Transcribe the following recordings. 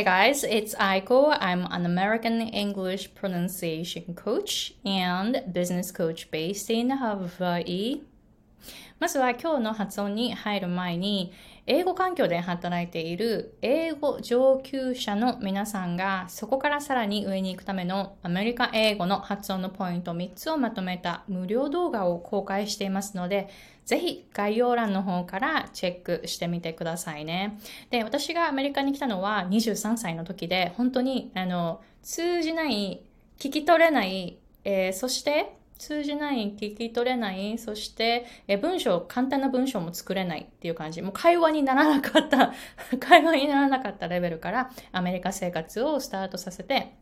Hi guys, it's Aiko. I'm an American English pronunciation coach and business coach based in Hawaii. まずは今日の発音に入る前に、英語環境で働いている英語上級者の皆さんがそこからさらに上に行くためのアメリカ英語の発音のポイント3つをまとめた無料動画を公開していますので、ぜひ概要欄の方からチェックしてみてくださいね。で、私がアメリカに来たのは23歳の時で、本当にあの通じない、聞き取れない、えー、そして通じない、聞き取れない、そして、え文章、簡単な文章も作れないっていう感じ。もう会話にならなかった、会話にならなかったレベルからアメリカ生活をスタートさせて、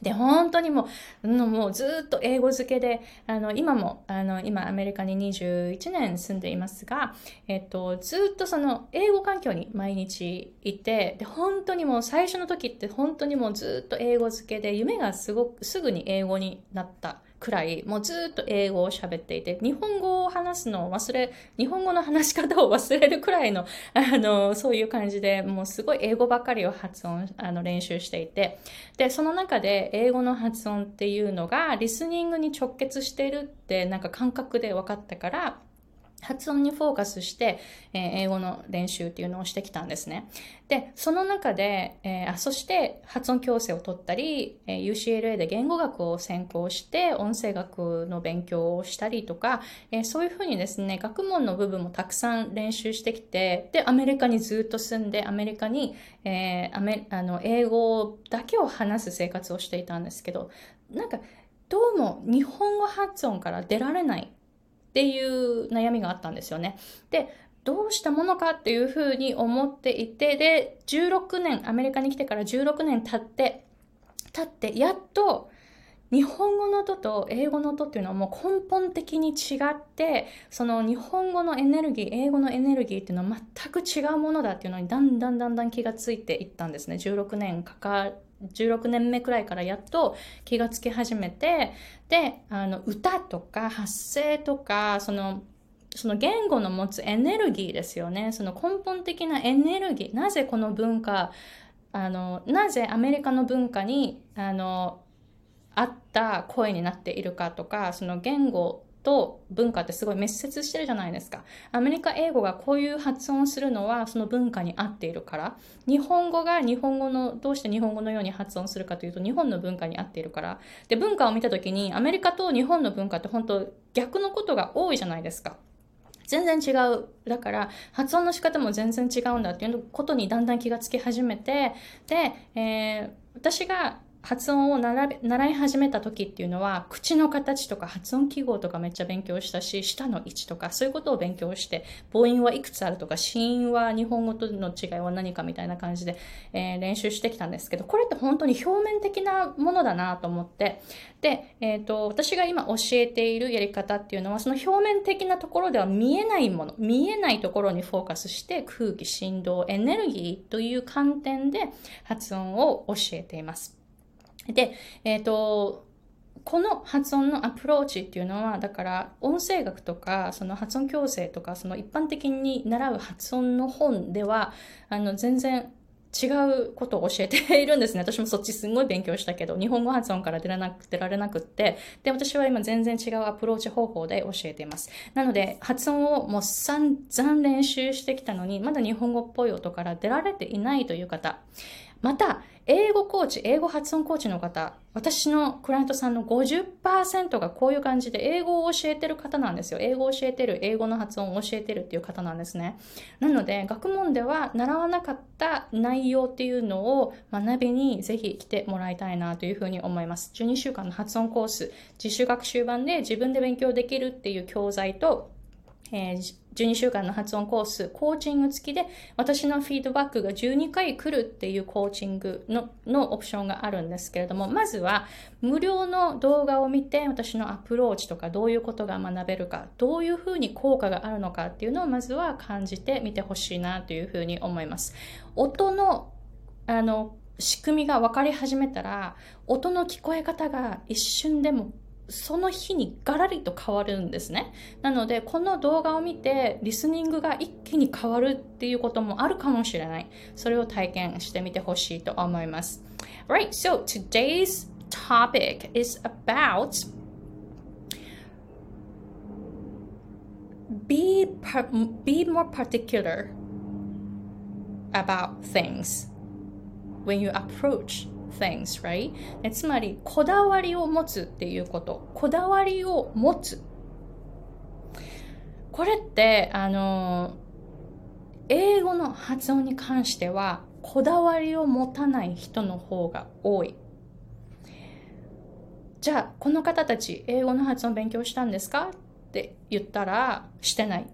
で、本当にもう、もうずっと英語漬けで、あの、今も、あの、今アメリカに21年住んでいますが、えっと、ずっとその、英語環境に毎日いて、で、本当にもう最初の時って本当にもうずっと英語漬けで、夢がすごく、すぐに英語になった。くらい、もうずっと英語を喋っていて、日本語を話すのを忘れ、日本語の話し方を忘れるくらいの、あの、そういう感じで、もうすごい英語ばかりを発音、あの、練習していて、で、その中で英語の発音っていうのが、リスニングに直結してるって、なんか感覚で分かったから、発音にフォーカスして、えー、英語の練習っていうのをしてきたんですね。で、その中で、えー、そして発音矯正を取ったり、えー、UCLA で言語学を専攻して音声学の勉強をしたりとか、えそういうふうにですね、学問の部分もたくさん練習してきて、で、アメリカにずっと住んで、アメリカに、えアメあの英語だけを話す生活をしていたんですけど、なんか、どうも日本語発音から出られないっていう悩みがあったんですよね。で、どうしたものかっていうふうに思っていて、で、16年、アメリカに来てから16年経って、経って、やっと、日本語の音と英語の音っていうのはもう根本的に違って、その日本語のエネルギー、英語のエネルギーっていうのは全く違うものだっていうのにだんだんだんだん気がついていったんですね。16年かか16年目くらいからやっと気がつき始めて、で、あの、歌とか発声とか、その、その言語の持つエネルギーですよね。その根本的なエネルギー。なぜこの文化、あの、なぜアメリカの文化に、あの、合った声になっているかとか、その言語と文化ってすごい密接してるじゃないですか。アメリカ英語がこういう発音するのはその文化に合っているから。日本語が日本語の、どうして日本語のように発音するかというと日本の文化に合っているから。で、文化を見た時にアメリカと日本の文化って本当逆のことが多いじゃないですか。全然違う。だから、発音の仕方も全然違うんだっていうことにだんだん気がつき始めて、で、えー、私が発音を習い始めた時っていうのは、口の形とか発音記号とかめっちゃ勉強したし、舌の位置とかそういうことを勉強して、母音はいくつあるとか、子音は日本語との違いは何かみたいな感じで、えー、練習してきたんですけど、これって本当に表面的なものだなと思って、で、えっ、ー、と、私が今教えているやり方っていうのは、その表面的なところでは見えないもの、見えないところにフォーカスして、空気、振動、エネルギーという観点で発音を教えています。で、えっ、ー、と、この発音のアプローチっていうのは、だから音声学とか、その発音矯正とか、その一般的に習う発音の本では、あの、全然違うことを教えているんですね。私もそっちすんごい勉強したけど、日本語発音から出らなく出られなくって、で、私は今全然違うアプローチ方法で教えています。なので、発音をもう散々練習してきたのに、まだ日本語っぽい音から出られていないという方、また、英語コーチ、英語発音コーチの方、私のクライアントさんの50%がこういう感じで英語を教えてる方なんですよ。英語を教えてる、英語の発音を教えてるっていう方なんですね。なので、学問では習わなかった内容っていうのを学びにぜひ来てもらいたいなというふうに思います。12週間の発音コース、自主学習版で自分で勉強できるっていう教材と、えー、12週間の発音コース、コーチング付きで、私のフィードバックが12回来るっていうコーチングののオプションがあるんですけれども、まずは無料の動画を見て、私のアプローチとかどういうことが学べるか、どういうふうに効果があるのかっていうのをまずは感じてみてほしいなというふうに思います。音の、あの、仕組みが分かり始めたら、音の聞こえ方が一瞬でもその日にガラリと変わるんですね。なので、この動画を見て、リスニングが一気に変わるっていうこともあるかもしれない。それを体験してみてほしいと思います。Right, so today's topic is about be, be more particular about things when you approach things, right? つまり、こだわりを持つっていうこと。こだわりを持つ。これって、あの、英語の発音に関しては、こだわりを持たない人の方が多い。じゃあ、この方たち、英語の発音勉強したんですか？って言ったら、してない。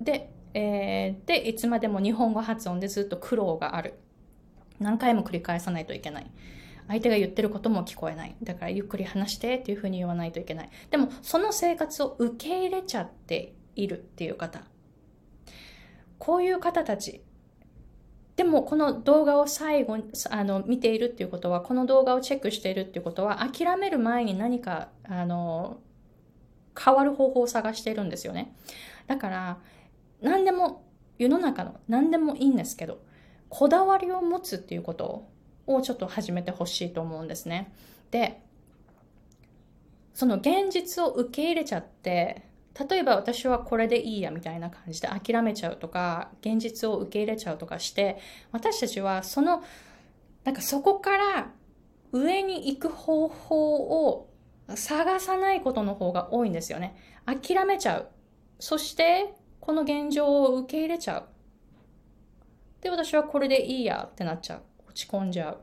で、えー、で、いつまでも日本語発音でずっと苦労がある。何回も繰り返さないといけない。相手が言ってることも聞こえない。だからゆっくり話してっていうふうに言わないといけない。でも、その生活を受け入れちゃっているっていう方。こういう方たち。でも、この動画を最後にあの見ているっていうことは、この動画をチェックしているっていうことは、諦める前に何か、あの、変わる方法を探しているんですよね。だから、何でも、世の中の何でもいいんですけど、こだわりを持つっていうことをちょっと始めてほしいと思うんですね。で、その現実を受け入れちゃって、例えば私はこれでいいやみたいな感じで諦めちゃうとか、現実を受け入れちゃうとかして、私たちはその、なんかそこから上に行く方法を探さないことの方が多いんですよね。諦めちゃう。そして、この現状を受け入れちゃう。で、私はこれでいいやってなっちゃう。落ち込んじゃう。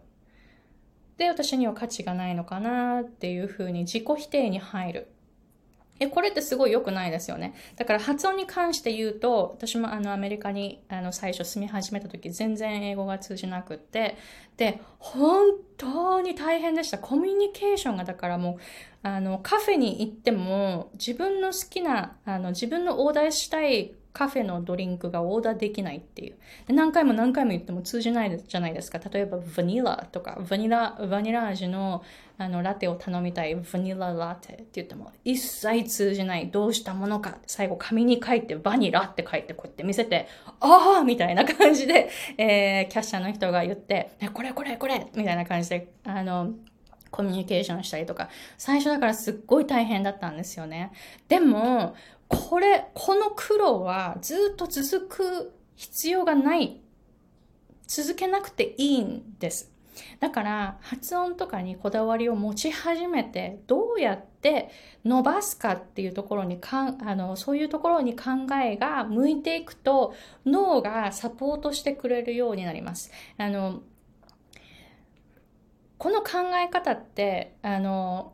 で、私には価値がないのかなっていうふうに自己否定に入る。え、これってすごい良くないですよね。だから発音に関して言うと、私もあのアメリカにあの最初住み始めた時全然英語が通じなくって、で、本当に大変でした。コミュニケーションがだからもう、あのカフェに行っても自分の好きな、あの自分のオーダーしたいカフェのドリンクがオーダーできないっていう。で何回も何回も言っても通じないじゃないですか。例えば、バニラとか、バニラ、バニラ味のあのラテを頼みたい、バニララテって言っても、一切通じない。どうしたものか。最後、紙に書いて、バニラって書いて、こうやって見せて、ああみたいな感じで、えー、キャッシャーの人が言って、これこれこれみたいな感じで、あの、コミュニケーションしたりとか、最初だからすっごい大変だったんですよね。でも、これ、この苦労はずっと続く必要がない。続けなくていいんです。だから発音とかにこだわりを持ち始めてどうやって伸ばすかっていうところにかんあのそういうところに考えが向いていくと脳がサポートしてくれるようになります。あのこの考え方ってあの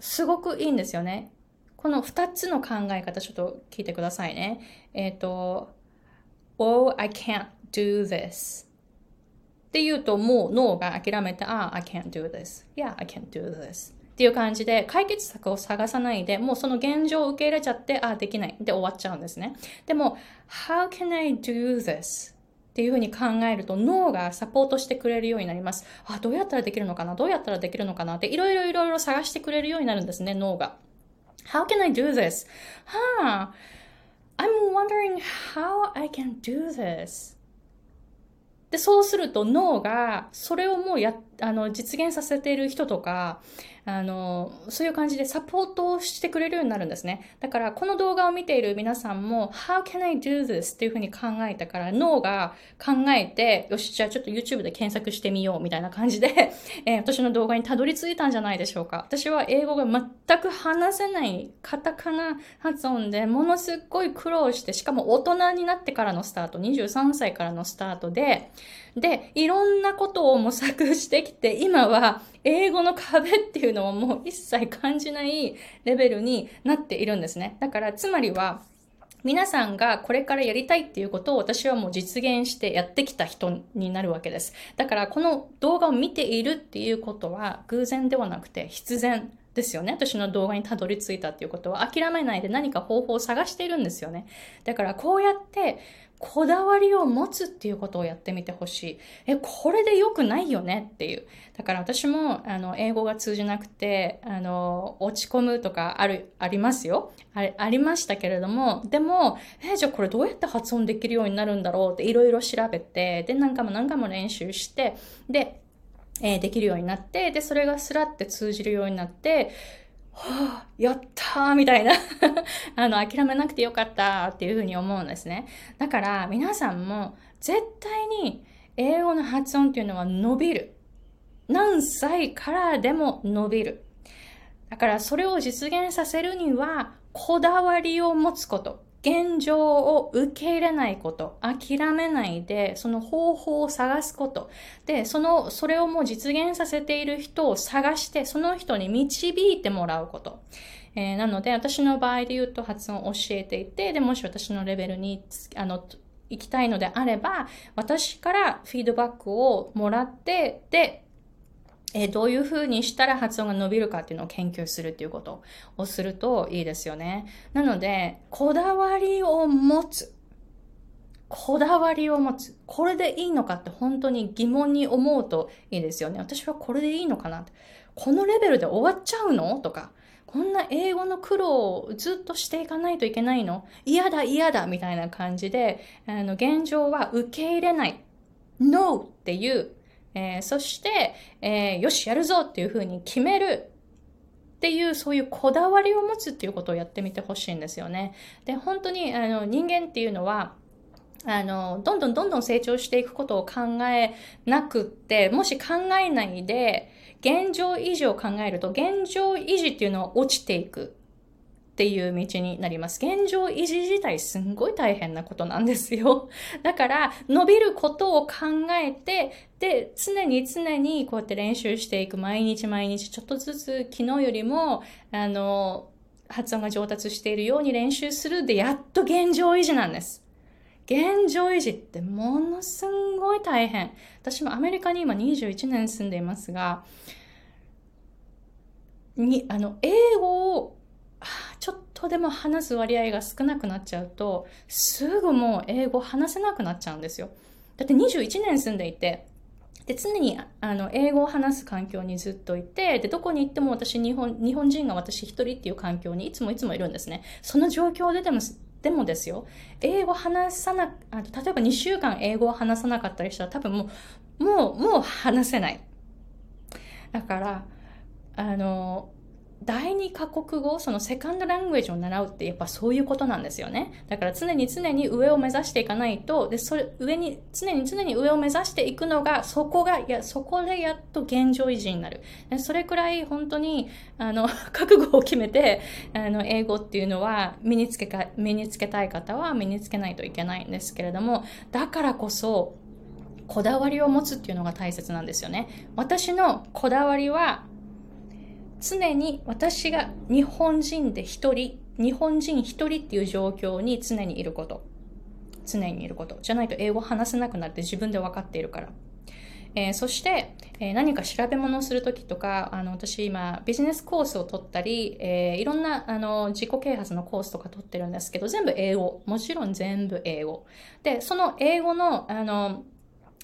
すごくいいんですよね。この2つの考え方ちょっと聞いてくださいね。えっ、ー、と、Oh, I can't do this. って言うともう脳が諦めて、あ、I can't do this. Yeah, I can't do this. っていう感じで解決策を探さないで、もうその現状を受け入れちゃって、あ、できない。で終わっちゃうんですね。でも、How can I do this? っていうふうに考えると脳がサポートしてくれるようになります。あ、どうやったらできるのかな？どうやったらできるのかな？っていろいろいろいろ探してくれるようになるんですね、脳が。How can I do this? Huh. I'm wondering how I can do this. で、そうすると脳がそれをもうやって、あの、実現させている人とか、あの、そういう感じでサポートをしてくれるようになるんですね。だから、この動画を見ている皆さんも、How can I do this? っていうふうに考えたから、脳が考えて、よし、じゃあちょっと YouTube で検索してみよう、みたいな感じで、えー、私の動画にたどり着いたんじゃないでしょうか。私は英語が全く話せないカタカナ発音で、ものすっごい苦労して、しかも大人になってからのスタート、23歳からのスタートで、で、いろんなことを模索してきて、今は英語の壁っていうのをもう一切感じないレベルになっているんですね。だから、つまりは、皆さんがこれからやりたいっていうことを私はもう実現してやってきた人になるわけです。だからこの動画を見ているっていうことは偶然ではなくて必然ですよね。私の動画にたどり着いたっていうことは諦めないで何か方法を探しているんですよね。だからこうやってこだわりを持つっていうことをやってみてほしい。え、これで良くないよね？っていう。だから私も、あの、英語が通じなくて、あの、落ち込むとかある、ありますよ。あありましたけれども、でも、え、じゃあこれどうやって発音できるようになるんだろうっていろいろ調べて、で、何回も何回も練習して、で、えー、できるようになって、で、それがスラって通じるようになって、はあ、やったーみたいな あの、諦めなくてよかったっていうふうに思うんですね。だから皆さんも絶対に英語の発音っていうのは伸びる。何歳からでも伸びる。だからそれを実現させるにはこだわりを持つこと。現状を受け入れないこと、諦めないで、その方法を探すこと。で、その、それをもう実現させている人を探して、その人に導いてもらうこと。えー、なので、私の場合で言うと発音を教えていて、で、もし私のレベルに、あの、行きたいのであれば、私からフィードバックをもらって、で、えー、どういうふうにしたら発音が伸びるかっていうのを研究するっていうことをするといいですよね。なので、こだわりを持つ。こだわりを持つ。これでいいのかって本当に疑問に思うといいですよね。私はこれでいいのかなこのレベルで終わっちゃうのとか、こんな英語の苦労をずっとしていかないといけないの嫌だ嫌だみたいな感じで、あの、現状は受け入れない。No っていうえー、そして、えー、よし、やるぞっていうふうに決めるっていう、そういうこだわりを持つっていうことをやってみてほしいんですよね。で、本当に、あの、人間っていうのは、あの、どんどんどんどん成長していくことを考えなくって、もし考えないで、現状維持を考えると、現状維持っていうのは落ちていく。っていう道になります。現状維持自体すんごい大変なことなんですよ。だから、伸びることを考えて、で、常に常にこうやって練習していく。毎日毎日ちょっとずつ昨日よりも、あの、発音が上達しているように練習するで、やっと現状維持なんです。現状維持ってものすんごい大変。私もアメリカに今21年住んでいますが、に、あの、英語をちょっとでも話す割合が少なくなっちゃうと、すぐもう英語話せなくなっちゃうんですよ。だって21年住んでいて、で、常に、あの、英語を話す環境にずっといて、で、どこに行っても私、日本、日本人が私一人っていう環境にいつもいつもいるんですね。その状況ででも、でもですよ、英語話さな、あと例えば2週間英語を話さなかったりしたら多分もう、もう、もう話せない。だから、あの、第二カ国語、そのセカンドラングエージを習うってやっぱそういうことなんですよね。だから常に常に上を目指していかないと、で、それ、上に、常に常に上を目指していくのが、そこが、いや、そこでやっと現状維持になる。でそれくらい本当に、あの、覚悟を決めて、あの、英語っていうのは身につけか、身につけたい方は身につけないといけないんですけれども、だからこそ、こだわりを持つっていうのが大切なんですよね。私のこだわりは、常に私が日本人で一人、日本人一人っていう状況に常にいること。常にいること。じゃないと英語話せなくなって自分で分かっているから。えー、そして、えー、何か調べ物をするときとか、あの、私今、ビジネスコースを取ったり、えー、いろんな、あの、自己啓発のコースとか取ってるんですけど、全部英語。もちろん全部英語。で、その英語の、あの、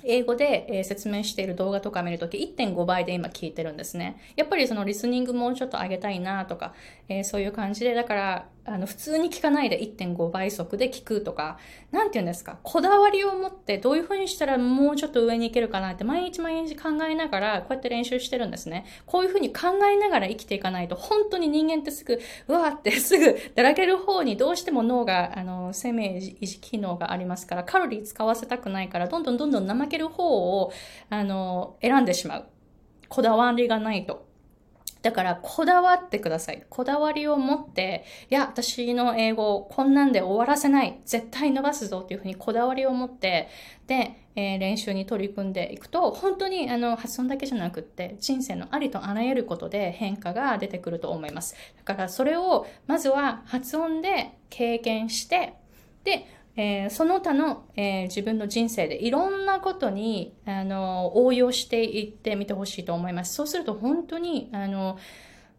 英語で、説明している動画とか見るとき1.5倍で今聞いてるんですね。やっぱりそのリスニングもうちょっと上げたいなとか、えー、そういう感じで、だから、あの、普通に聞かないで1.5倍速で聞くとか、なんて言うんですか、こだわりを持ってどういう風にしたらもうちょっと上に行けるかなって毎日毎日考えながら、こうやって練習してるんですね。こういう風に考えながら生きていかないと、本当に人間ってすぐ、うわーってすぐだらける方にどうしても脳が、あの、生命維持機能がありますから、カロリー使わせたくないから、どんどんどんどん怠ける方を、あの、選んでしまう。こだわりがないと。だから、こだわってください。こだわりを持って、いや、私の英語を、こんなんで終わらせない。絶対伸ばすぞっていうふうにこだわりを持って、で、えー、練習に取り組んでいくと、本当にあの発音だけじゃなくって、人生のありとあらゆることで変化が出てくると思います。だから、それを、まずは発音で経験して、で、えー、その他の、えー、自分の人生でいろんなことに、あの、応用していってみてほしいと思います。そうすると本当に、あの、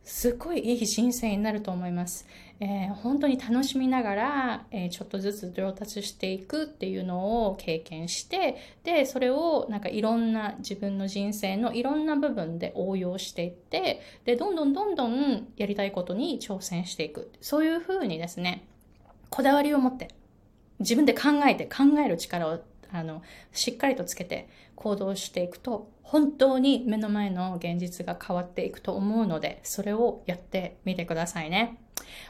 すごいいい人生になると思います。えー、本当に楽しみながら、えー、ちょっとずつ上達していくっていうのを経験して、で、それをなんかいろんな自分の人生のいろんな部分で応用していって、で、どんどんどんどんやりたいことに挑戦していく。そういうふうにですね、こだわりを持って、自分で考えて考える力をあのしっかりとつけて行動していくと本当に目の前の現実が変わっていくと思うのでそれをやってみてくださいね。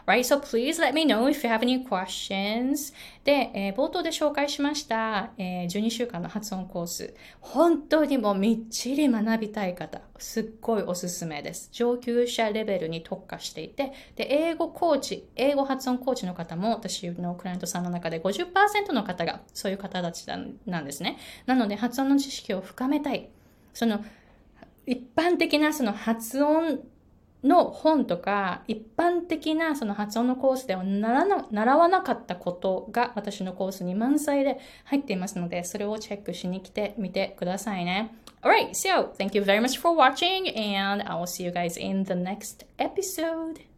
Right, so please let me know if you have any questions. で、えー、冒頭で紹介しました、えー、12週間の発音コース。本当にもうみっちり学びたい方、すっごいおすすめです。上級者レベルに特化していて、で、英語コーチ、英語発音コーチの方も私のクライアントさんの中で50%の方がそういう方たちなんですね。なので発音の知識を深めたい。その一般的なその発音の本とか、一般的なその発音のコースでは習わなかったことが私のコースに満載で入っていますので、それをチェックしに来てみてくださいね。Alright, so thank you very much for watching and I will see you guys in the next episode.